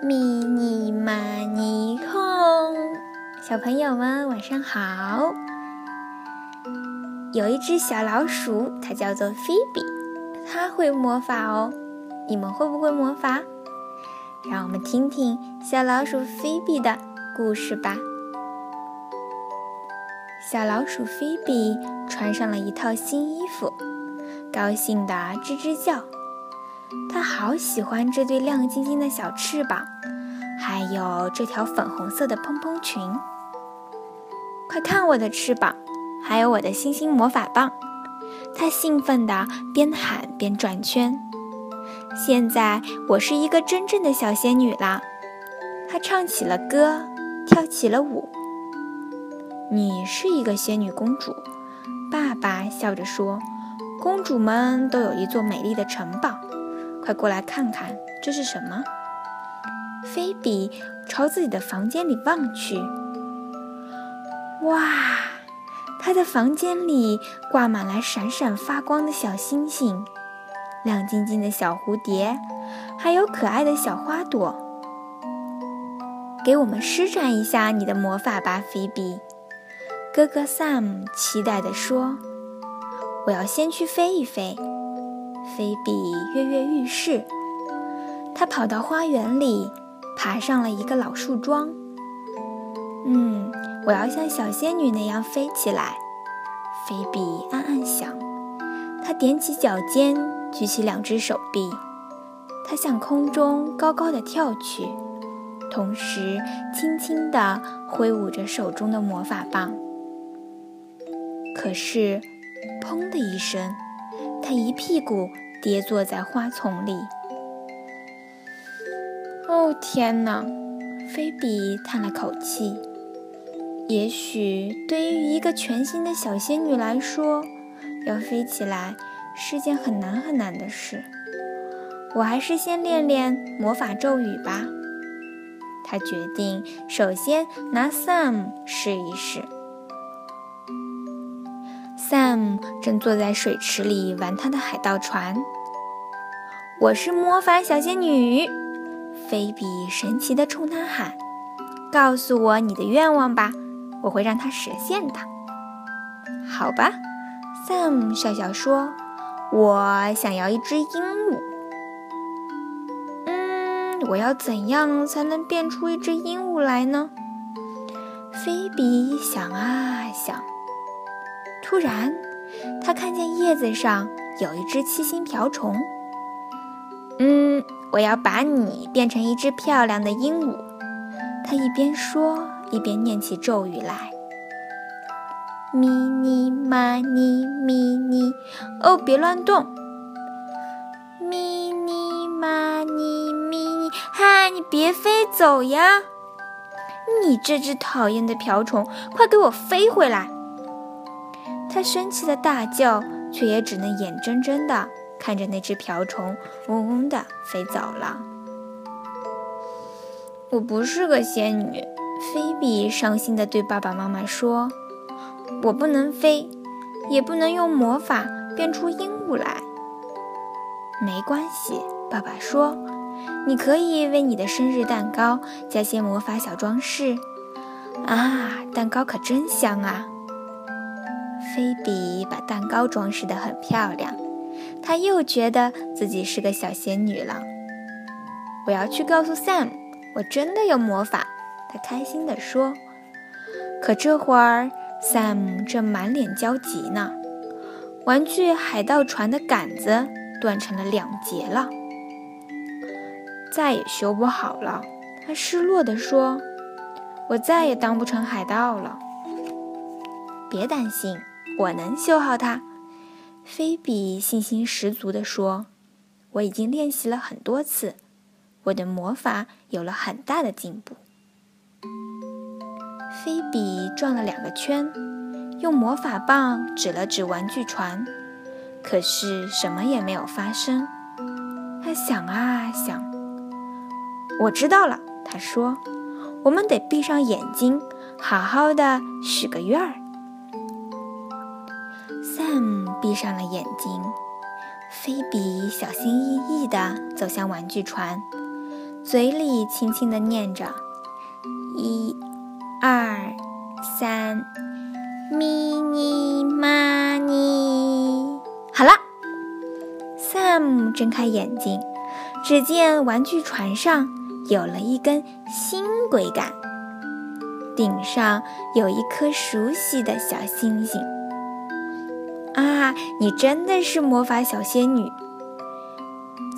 咪咪玛尼哄，小朋友们晚上好。有一只小老鼠，它叫做菲比，它会魔法哦。你们会不会魔法？让我们听听小老鼠菲比的故事吧。小老鼠菲比穿上了一套新衣服，高兴地吱吱叫。它好喜欢这对亮晶晶的小翅膀，还有这条粉红色的蓬蓬裙。快看我的翅膀，还有我的星星魔法棒！它兴奋地边喊边转圈。现在我是一个真正的小仙女啦！她唱起了歌，跳起了舞。你是一个仙女公主，爸爸笑着说：“公主们都有一座美丽的城堡。”快过来看看，这是什么？菲比朝自己的房间里望去，哇，她的房间里挂满了闪闪发光的小星星，亮晶晶的小蝴蝶，还有可爱的小花朵。给我们施展一下你的魔法吧，菲比。哥哥 Sam 期待地说：“我要先去飞一飞。”菲比跃跃欲试，她跑到花园里，爬上了一个老树桩。嗯，我要像小仙女那样飞起来。菲比暗暗想。他踮起脚尖，举起两只手臂，他向空中高高的跳去，同时轻轻地挥舞着手中的魔法棒。可是，砰的一声。他一屁股跌坐在花丛里。哦天哪！菲比叹了口气。也许对于一个全新的小仙女来说，要飞起来是件很难很难的事。我还是先练练魔法咒语吧。他决定首先拿 Sam 试一试。Sam 正坐在水池里玩他的海盗船。我是魔法小仙女，菲比神奇地冲他喊：“告诉我你的愿望吧，我会让它实现的。”好吧，Sam 笑笑说：“我想要一只鹦鹉。”嗯，我要怎样才能变出一只鹦鹉来呢？菲比想啊想。突然，他看见叶子上有一只七星瓢虫。嗯，我要把你变成一只漂亮的鹦鹉。他一边说，一边念起咒语来：“咪咪嘛咪咪咪，哦，别乱动！咪咪嘛咪咪咪，嗨，你别飞走呀！你这只讨厌的瓢虫，快给我飞回来！”他生气的大叫，却也只能眼睁睁地看着那只瓢虫嗡嗡地飞走了。我不是个仙女，菲比伤心地对爸爸妈妈说：“我不能飞，也不能用魔法变出鹦鹉来。”没关系，爸爸说：“你可以为你的生日蛋糕加些魔法小装饰。”啊，蛋糕可真香啊！菲比把蛋糕装饰得很漂亮，她又觉得自己是个小仙女了。我要去告诉 Sam，我真的有魔法。她开心地说。可这会儿，Sam 正满脸焦急呢。玩具海盗船的杆子断成了两截了，再也修不好了。他失落地说：“我再也当不成海盗了。”别担心。我能修好它，菲比信心十足地说：“我已经练习了很多次，我的魔法有了很大的进步。”菲比转了两个圈，用魔法棒指了指玩具船，可是什么也没有发生。他想啊想，我知道了，他说：“我们得闭上眼睛，好好的许个愿儿。” Sam 闭上了眼睛，菲比小心翼翼地走向玩具船，嘴里轻轻地念着：“一、二、三，咪咪妈咪。”好了，Sam 睁开眼睛，只见玩具船上有了一根新桅杆，顶上有一颗熟悉的小星星。你真的是魔法小仙女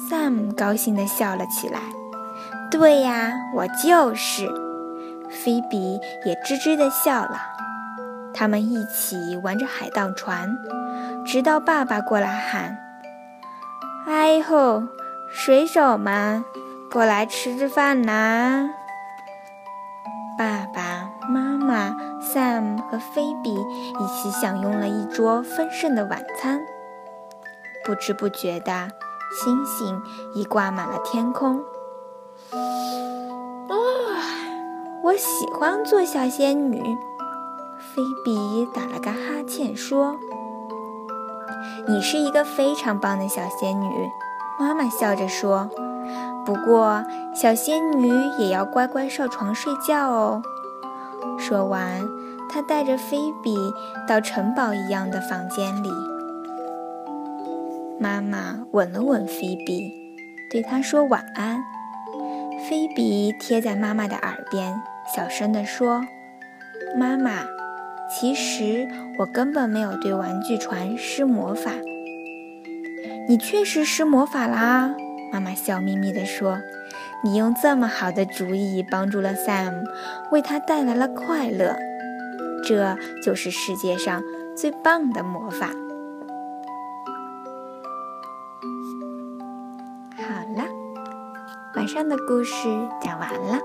！Sam 高兴地笑了起来。对呀，我就是。菲比也吱吱地笑了。他们一起玩着海盗船，直到爸爸过来喊：“哎吼，水手们，过来吃饭啦！”爸爸妈妈、Sam 和菲比一起享用了一桌丰盛的晚餐。不知不觉的，星星已挂满了天空。我喜欢做小仙女。菲比打了个哈欠说：“你是一个非常棒的小仙女。”妈妈笑着说：“不过，小仙女也要乖乖上床睡觉哦。”说完，他带着菲比到城堡一样的房间里。妈妈吻了吻菲比，对她说晚安。菲比贴在妈妈的耳边。小声地说：“妈妈，其实我根本没有对玩具船施魔法。你确实施魔法啦！”妈妈笑眯眯地说：“你用这么好的主意帮助了 Sam，为他带来了快乐，这就是世界上最棒的魔法。”好了，晚上的故事讲完了。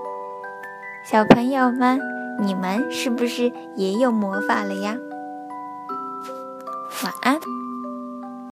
小朋友们，你们是不是也有魔法了呀？晚安。